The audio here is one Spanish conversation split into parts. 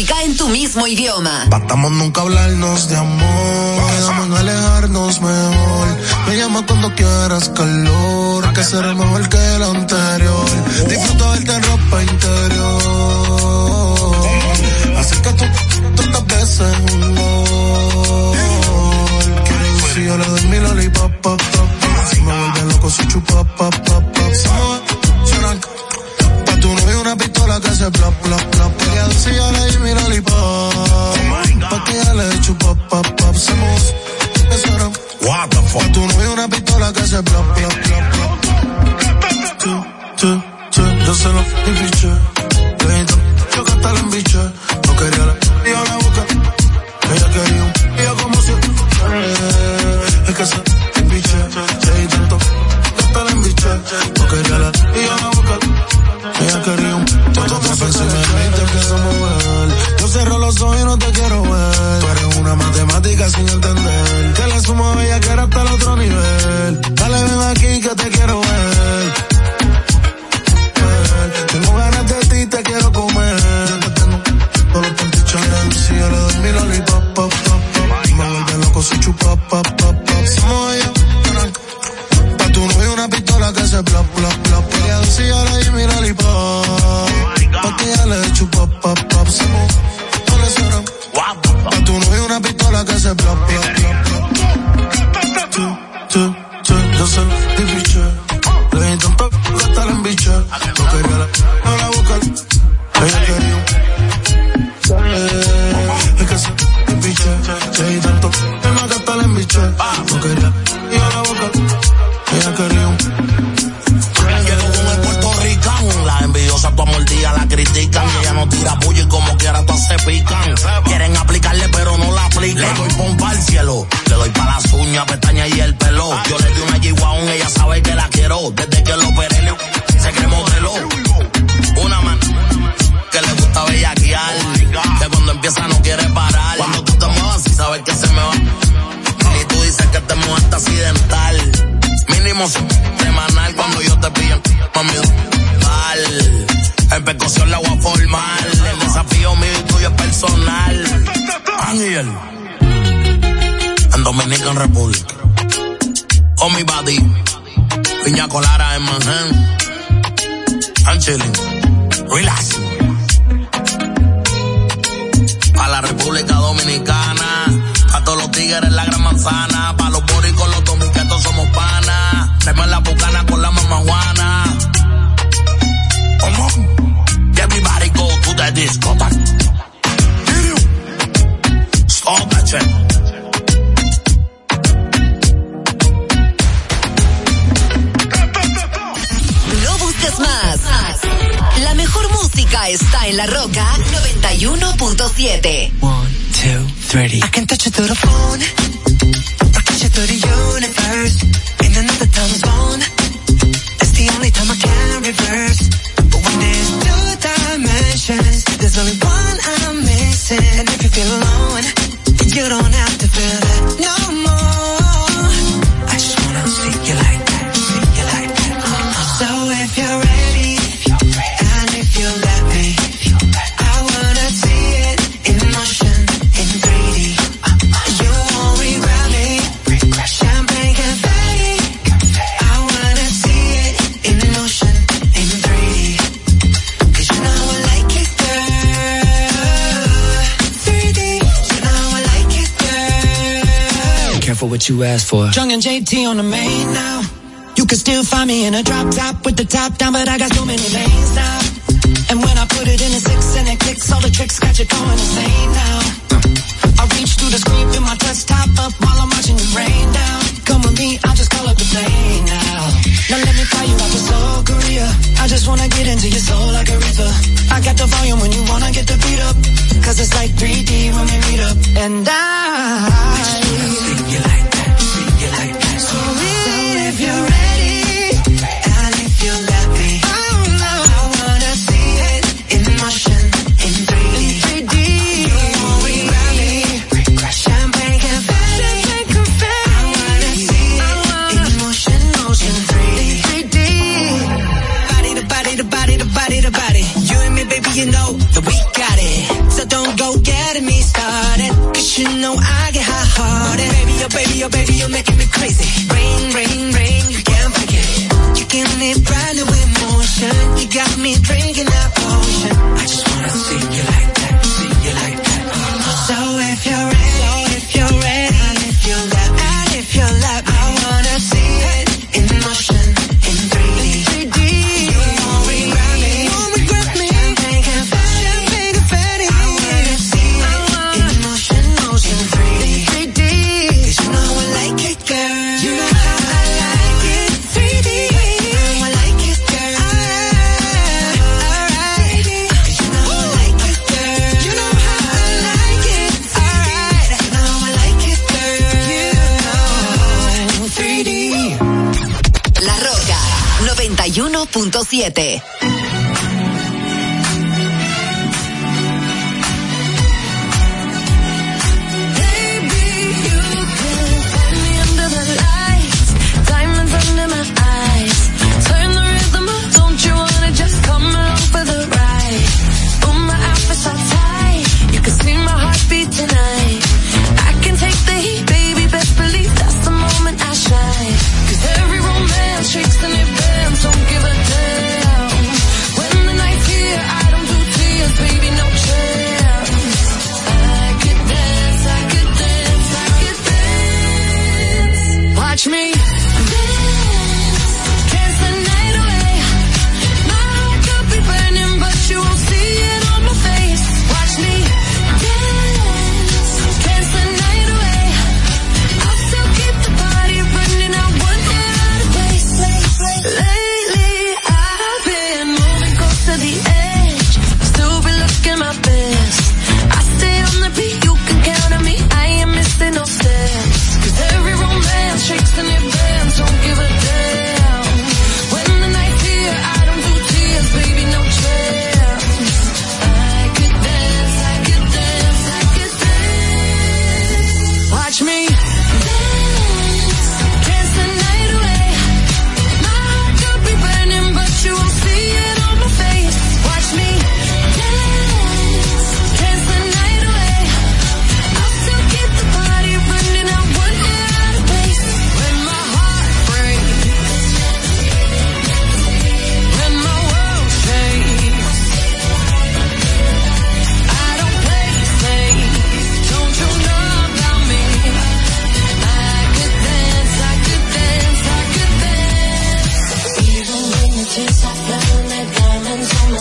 música en tu mismo idioma. Batamos nunca hablarnos de amor, quedamos en alejarnos mejor. Me llama cuando quieras calor, que será mejor que el anterior. Disfruta verte en ropa interior. Acércate tantas veces un gol. Si yo le doy mi lollipop, pop, pop. Si me vuelve loco, soy chupa, pop, pop, pop hace plop, plop, plop. Te quedo si yo le di mi lollipop. Oh pa' que ya le pop, pop, pop. Se. What the fuck? Pa' una pistola que hace plop, plop, plop. Tú, tú, tú. Yo se lo piché. noche. No quería y a la boca. Ella quería un. Llegó con el puertorricán. La envidiosa tu amordía la critican. Y ella no tira puya y como quiera todas se pican. Quieren aplicarle pero no la aplican. Le doy pompa al cielo. Le doy para las uñas, pestañas y el pelo. Yo you asked for. Jung and JT on the main now. You can still find me in a drop top with the top down, but I got so many lanes now. And when I put it in a six and it clicks, all the tricks got you going insane now. I reach through the screen, in my chest top up while I'm watching the rain down. Come with me, I'll just call up the plane now. Now let me fly you out to Seoul, Korea. I just wanna get into your soul like a river. I got the volume when you wanna get the beat up. Cause it's like 3D when we meet up. And I, I just wanna see you like that, see you like that. So if you're ready. your baby, oh, you oh, make 91.7.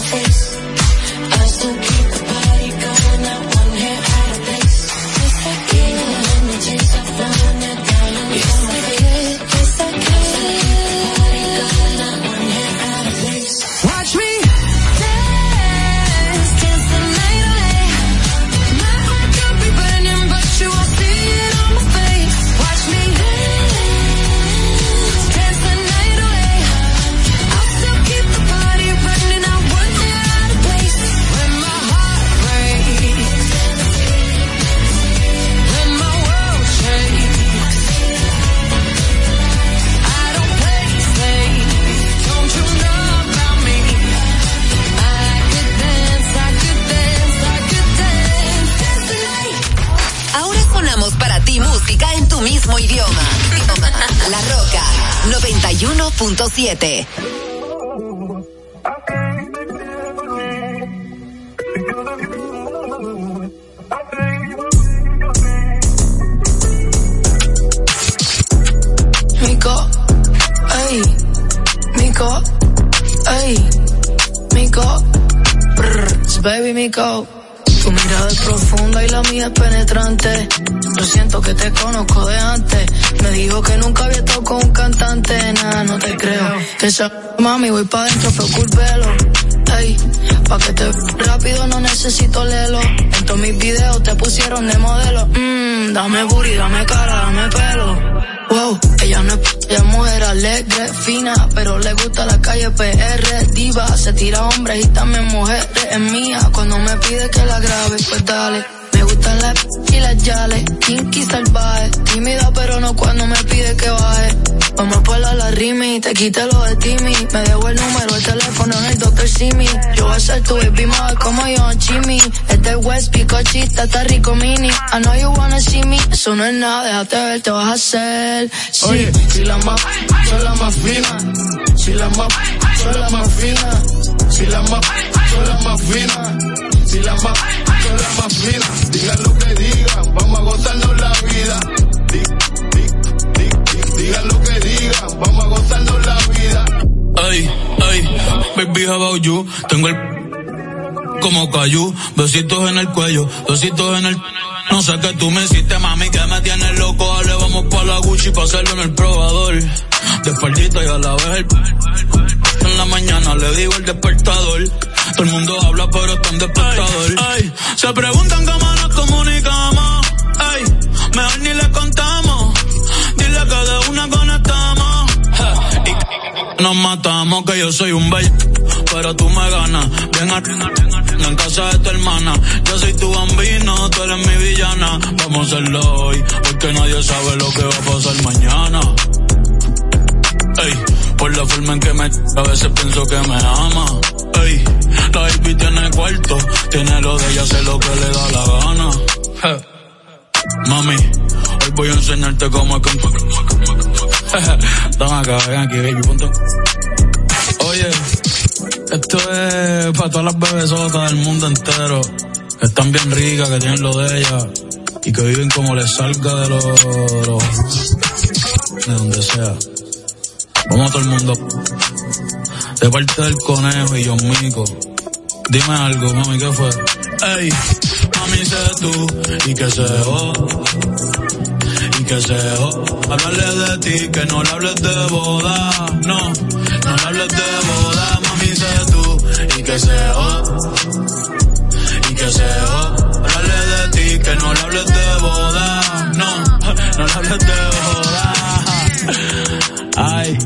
face. 91.7. Esa mami, voy pa' dentro, fue el pelo. Ey, pa' que te rápido no necesito lelo. En todos mis videos te pusieron de modelo. Mmm, dame booty, dame cara, dame pelo. Wow, ella no es, ella es mujer alegre, fina, pero le gusta la calle PR, diva, se tira hombres y también mujeres, es mía, cuando me pide que la grabe, pues dale. Gustan las y las yales, kinky salvaje, tímida pero no cuando me pide que baje. Vamos a ponerla la rimi, te quite lo de Timmy. Me dejo el número, el teléfono en el Dr. Simi. Yo voy a ser tu baby mother como yo, Jimmy. Es del West, picochita, está rico mini. I know you wanna see me, eso no es nada, déjate ver, te vas a hacer. Sí, Oye, si la más, son las más finas. Si la más, son las más finas. Si la más, son las más finas. Si la más, son las más finas. Digan lo que digan, vamos a gozarnos la vida. Di, di, di, lo que digan, vamos a gozarnos la vida. Ay, ay, baby, how about you? Tengo el como cayú, besitos en el cuello, besitos en el... No sé qué tú me hiciste, mami, que me tienes loco. Dale, vamos pa' la Gucci pa' hacerlo en el probador. De y a la vez el... En la mañana le digo el despertador. Todo el mundo habla, pero está en despertador. Ay, se preguntan cómo nos comunicamos. Ay, mejor ni le contamos. Dile que de una conectamos. Y nos matamos, que yo soy un bello. Pero tú me ganas. Ven a, en casa de tu hermana. Yo soy tu bambino, tú eres mi villana. Vamos a hacerlo hoy, porque nadie sabe lo que va a pasar mañana. Ey, por la forma en que me a veces pienso que me ama. Ey, la baby tiene cuarto, tiene lo de ella, hace lo que le da la gana. Mami, hoy voy a enseñarte cómo es que... Toma acá, ven aquí, baby. Oye, esto es para todas las bebesotas del mundo entero, que están bien ricas, que tienen lo de ellas, y que viven como les salga de los... de donde sea. Vamos a todo el mundo. De parte del conejo y John Mico. Dime algo, mami, ¿qué fue? Ey, mami, sé tú, y que se jo. Y que se jo. Hablarle de ti, que no le hables de boda. No, no le hables de boda, mami, sé tú, y que se jo. Y que se. Hablarle de ti, que no le hables de boda. No, no le hables de boda. Ay,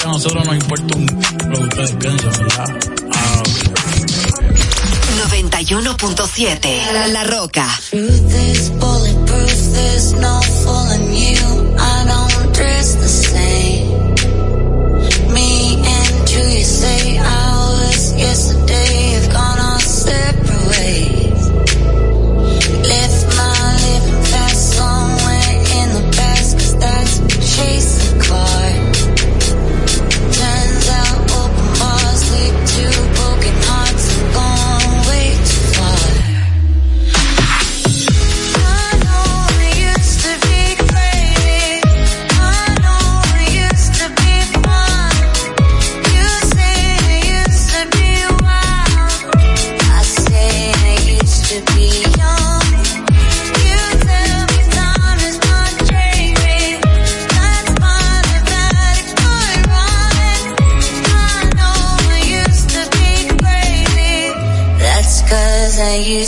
que a nosotros nos importa un lo que ustedes piensan, ¿verdad? Ah, 91.7. La, La Roca. Truth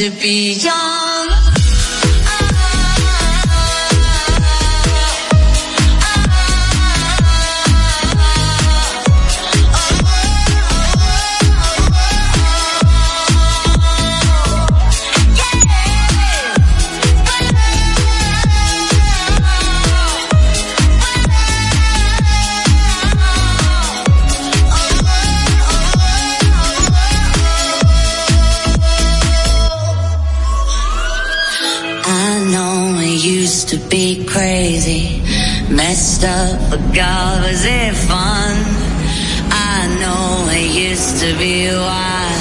to be young. Up, but God, was it fun? I know it used to be wild.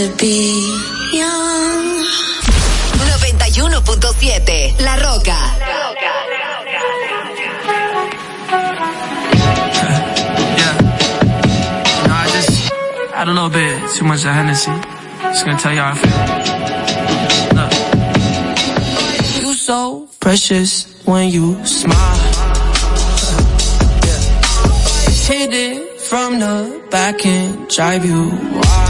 To be young. 91.7 La Roca. Know, I just had a little bit too much of Hennessy. Just gonna tell you how I feel. Look. You so precious when you smile. Yeah. Hit it from the back and drive you wild.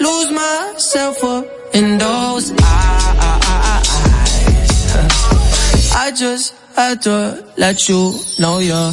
Lose myself up in those eyes. I just had to let you know you're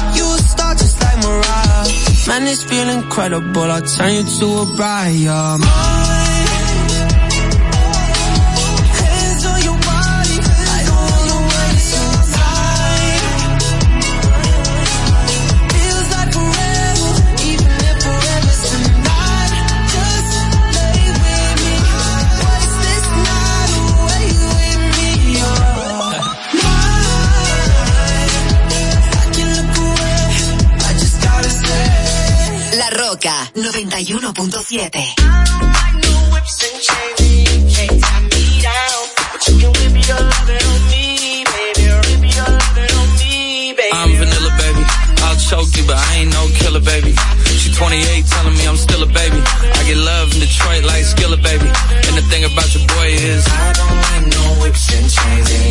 Like Mariah. Man, this feel incredible. I'll turn you to a bride. I'm vanilla, baby. I'll choke you, but I ain't no killer, baby. She 28, telling me I'm still a baby. I get love in Detroit like Skilla, baby. And the thing about your boy is I don't like no whips and chains,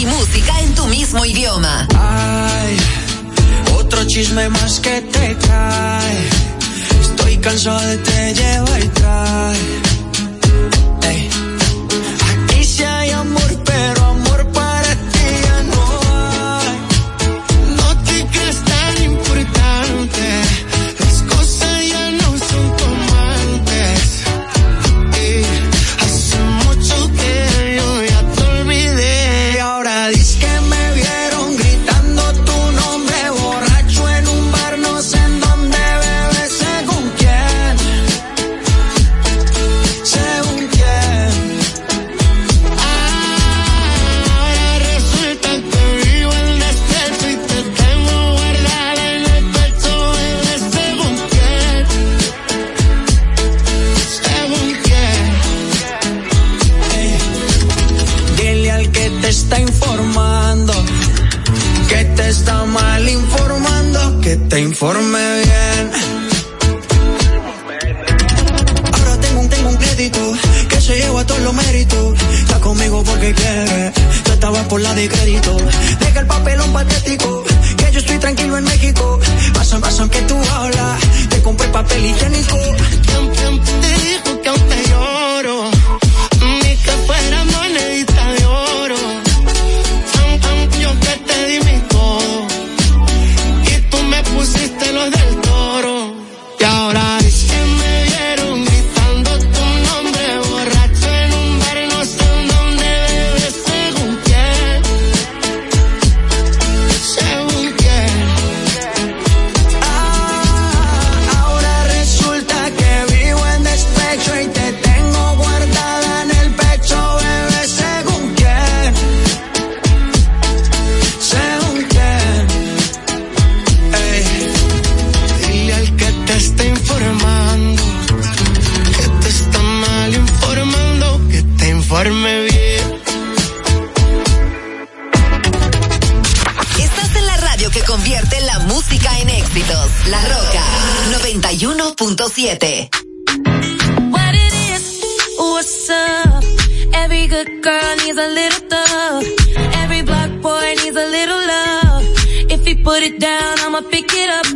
ti música en tu mismo idioma. Ay, otro chisme más que te cae. Estoy cansado de te lleva y trae. De crédito. Deja el papelón patético, que yo estoy tranquilo en México. Pasan, pasan que tú hablas, te compré papel higiénico. 91.7. What it is, what's? Every good girl needs a little thug. Every black boy needs a little love. If he put it down, I'ma pick it up,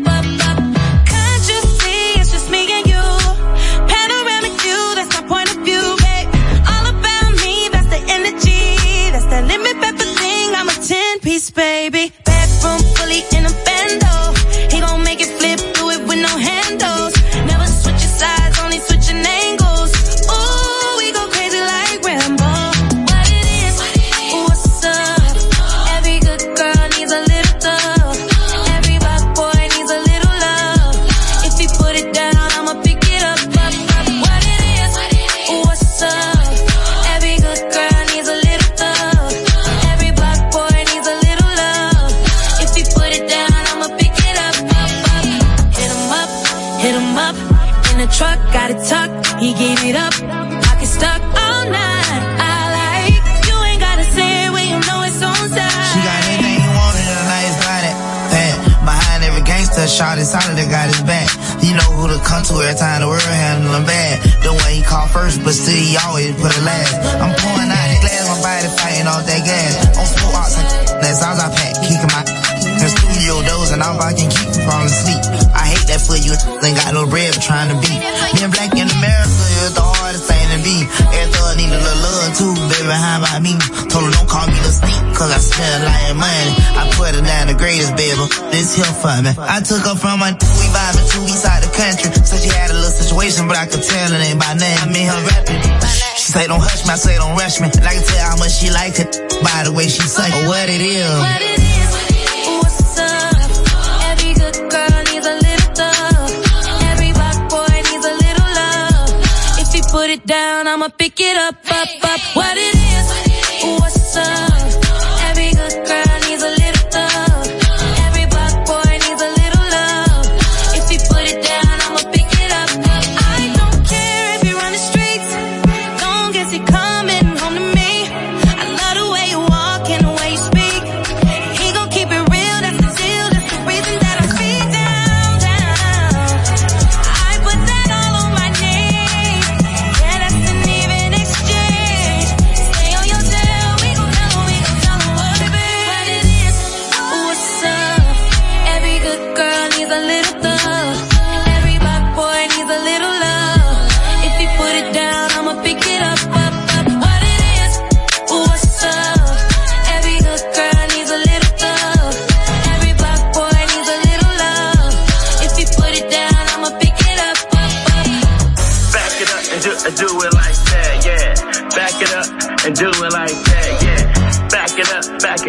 every time the world handle him bad. The one he called first, but still he always put it last. I'm pouring out the glass, my body fighting off that gas. On four ox, that's all I pack, kicking my in studio doors and all I can keep from asleep. I hate that for you, ain't got no bread trying to beat. Being black in America is the hardest thing to be. Every thug need a little love too, baby, how about me? Told cause I spent a lot of money. I put her down the greatest, baby. This here for me. I took her from my we vibing to east side of the country. So she had a little situation, but I could tell it ain't by name. I mean her rapping. She say don't hush me, I say don't rush me. And I can tell how much she liked it by the way she say. Like, what it is. What it is. Put it Down, I'ma pick it up, up, up. What it is? What's up?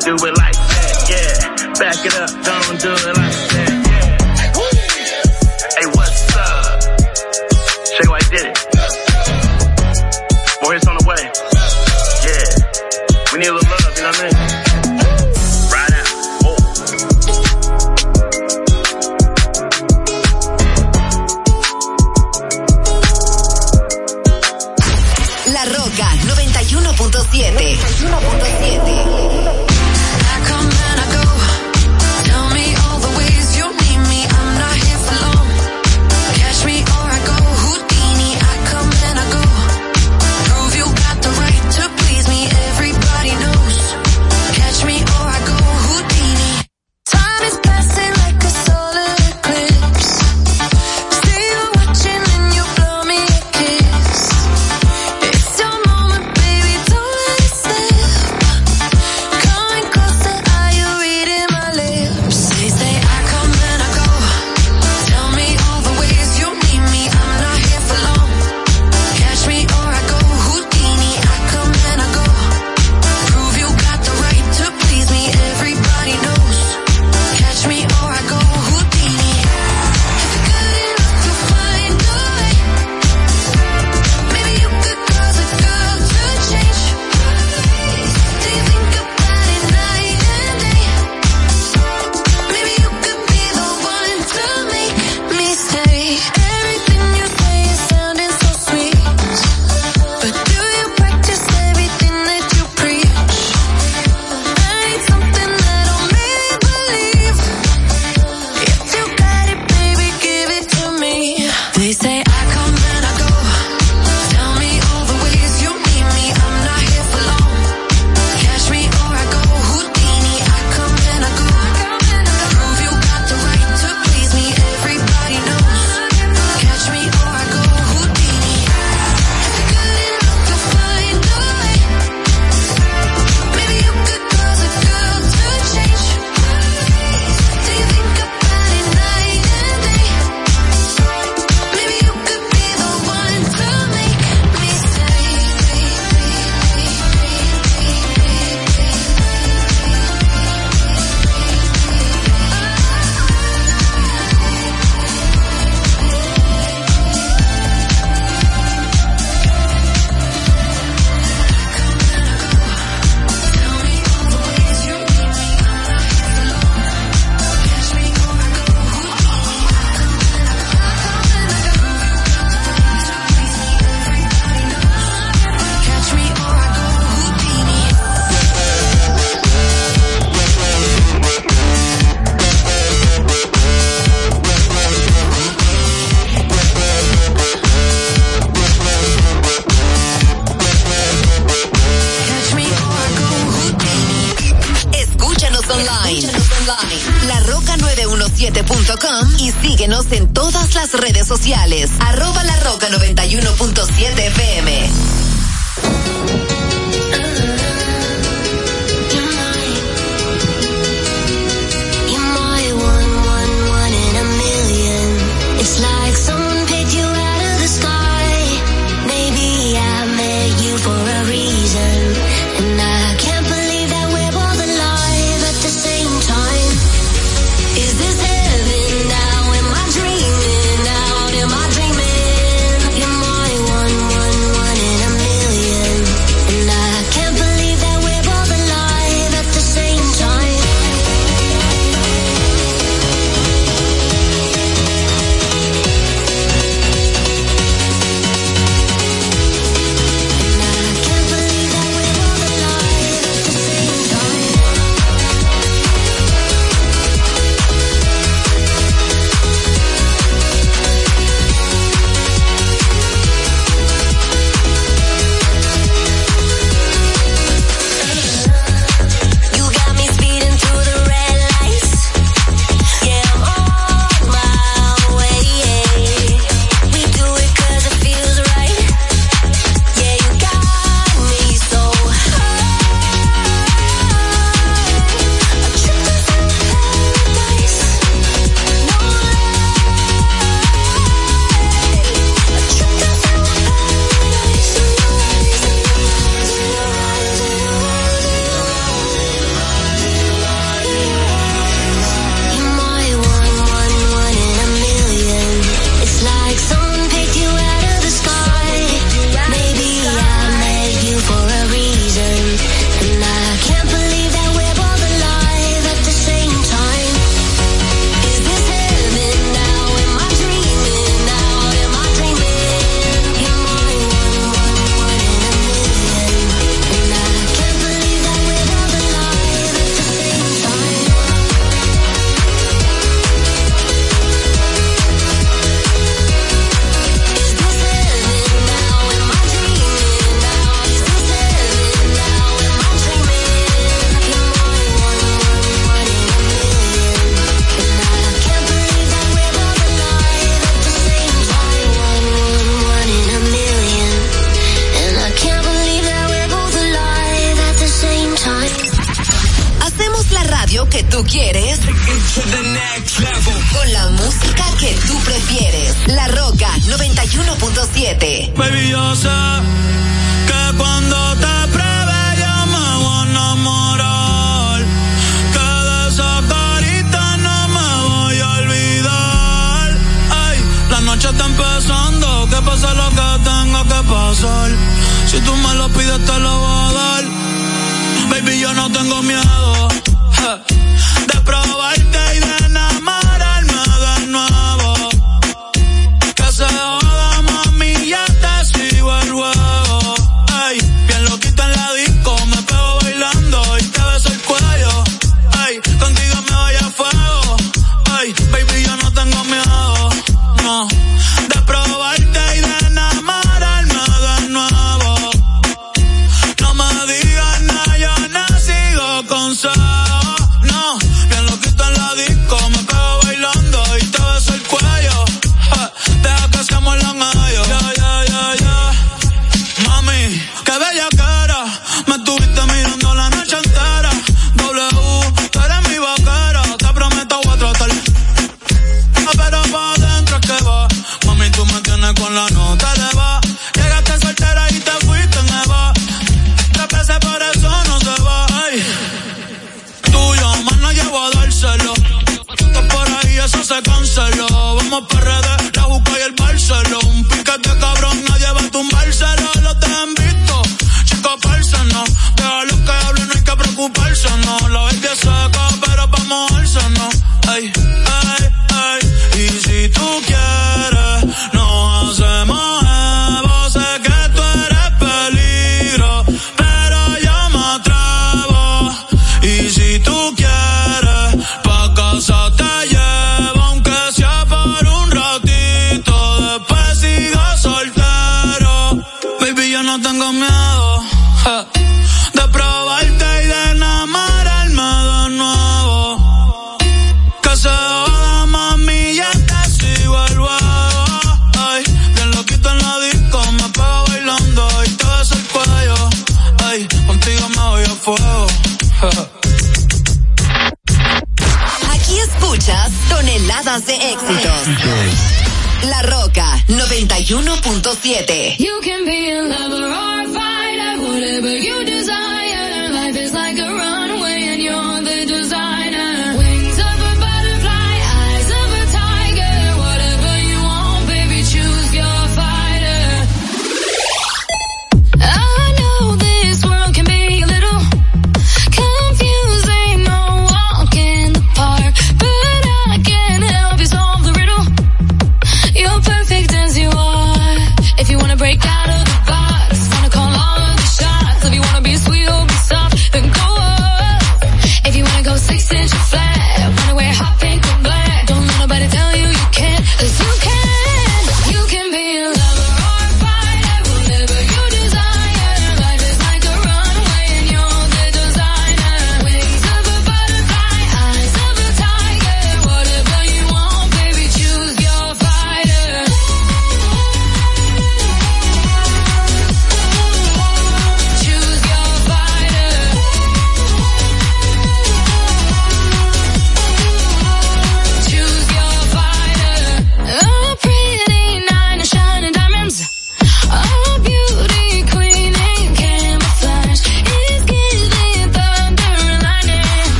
do it like that, yeah. Back it up, don't do it like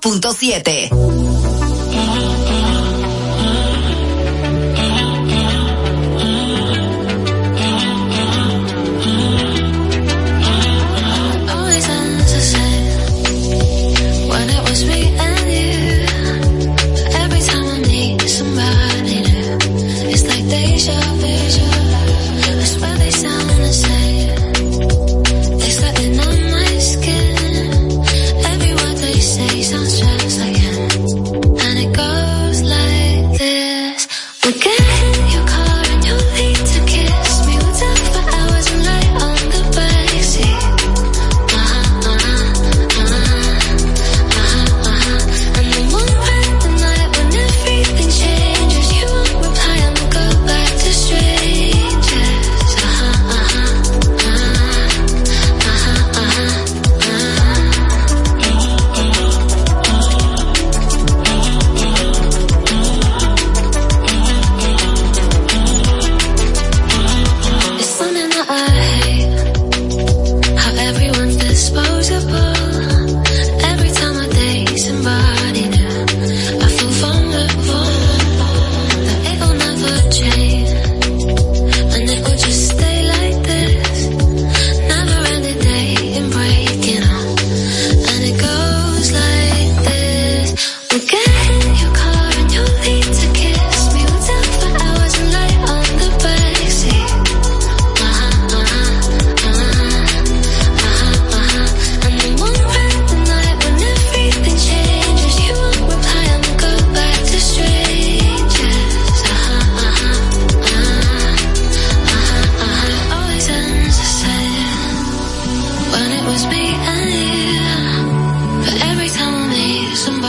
91.7.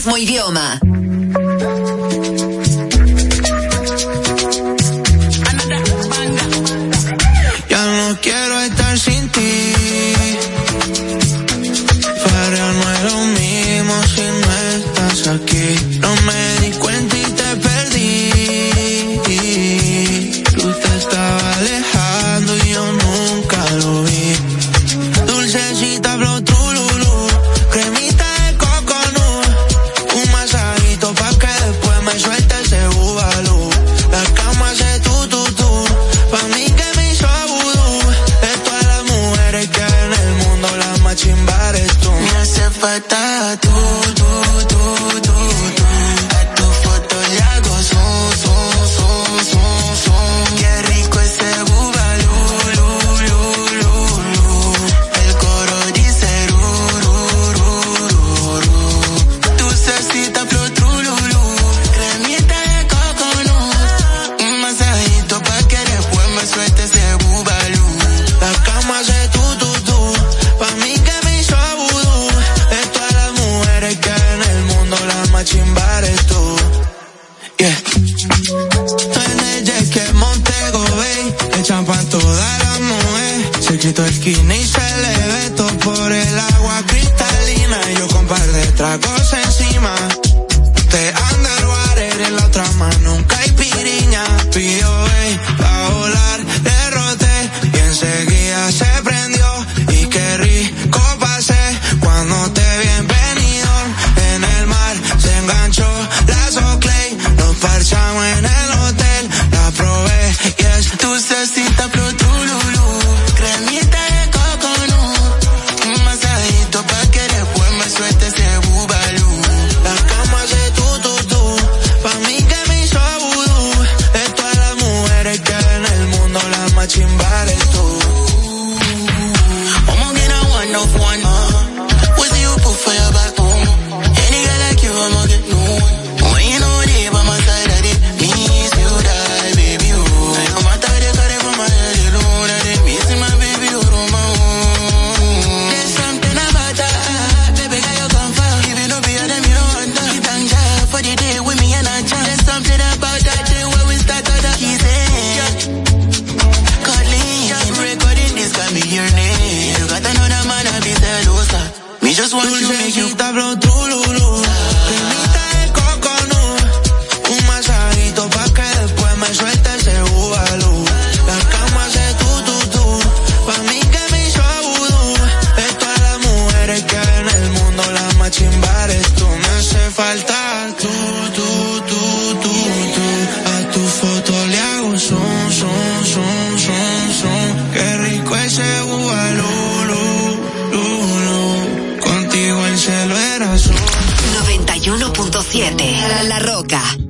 mismo idioma. 107. La Roca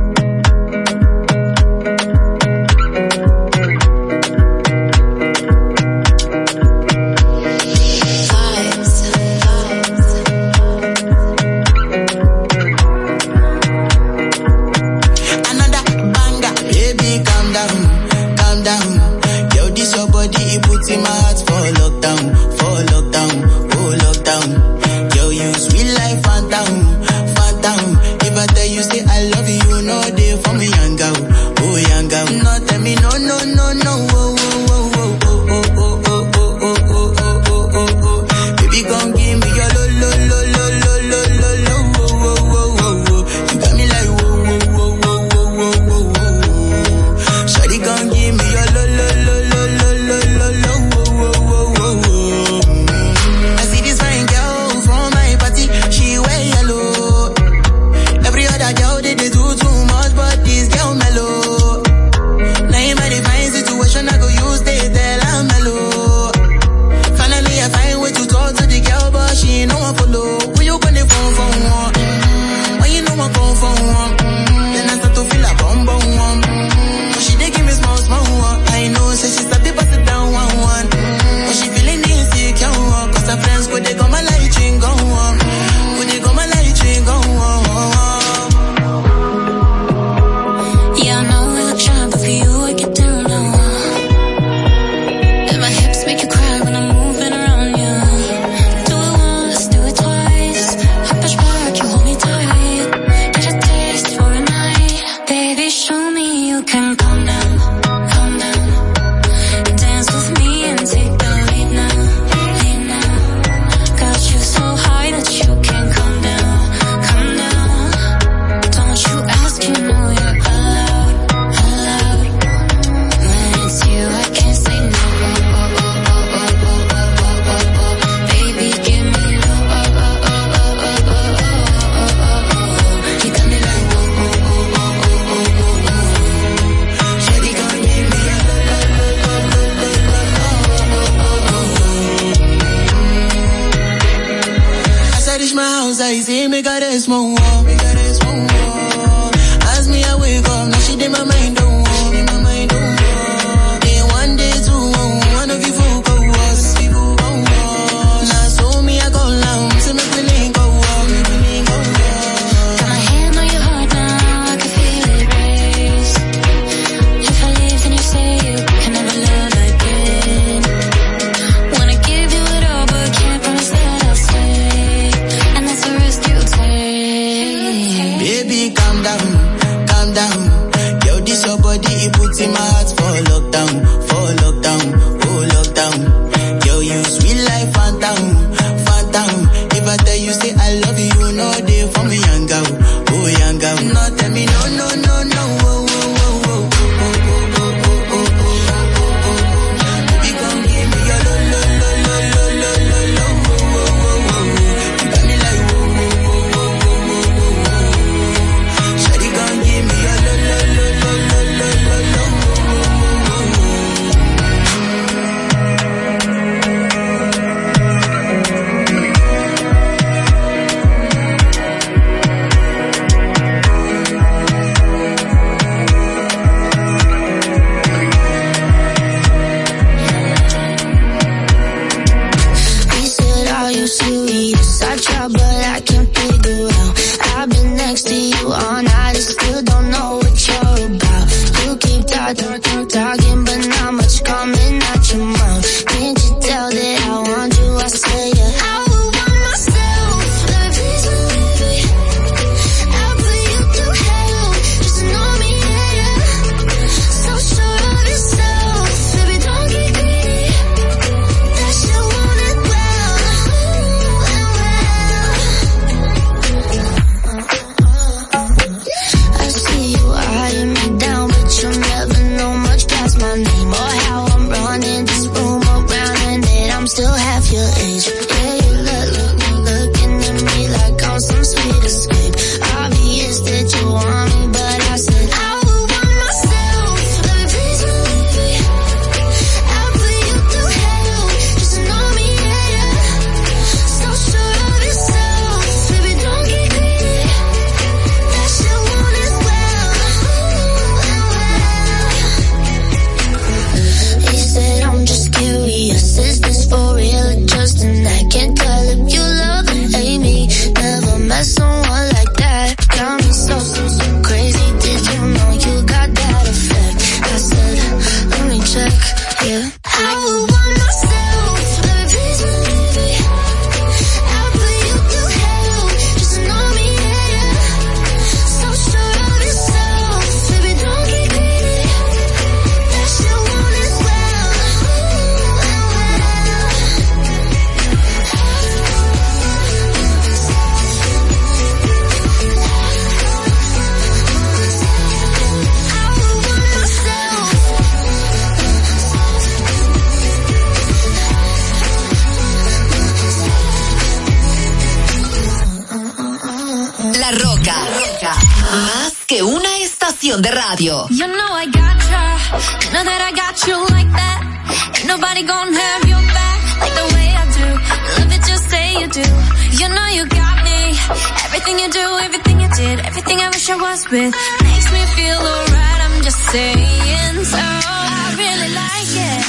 know everything you did, everything I wish I was with. Makes me feel alright, I'm just saying so. I really like it.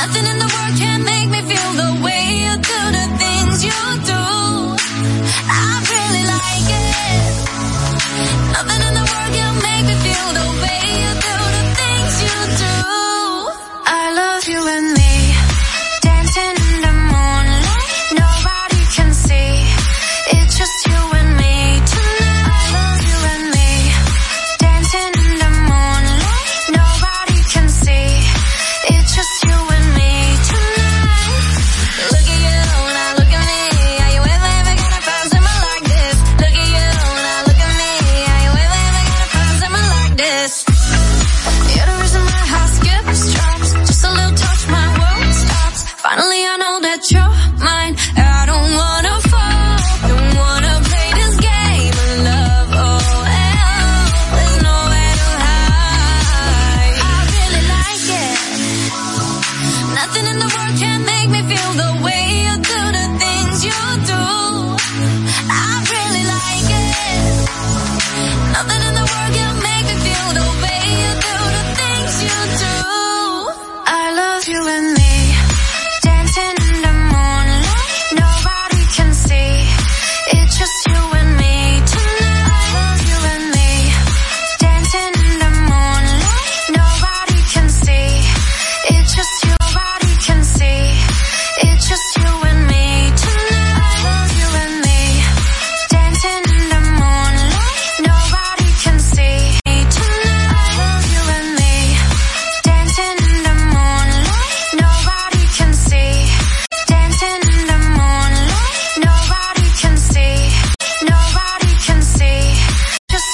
Nothing in the world can make me feel the way you do the things you do.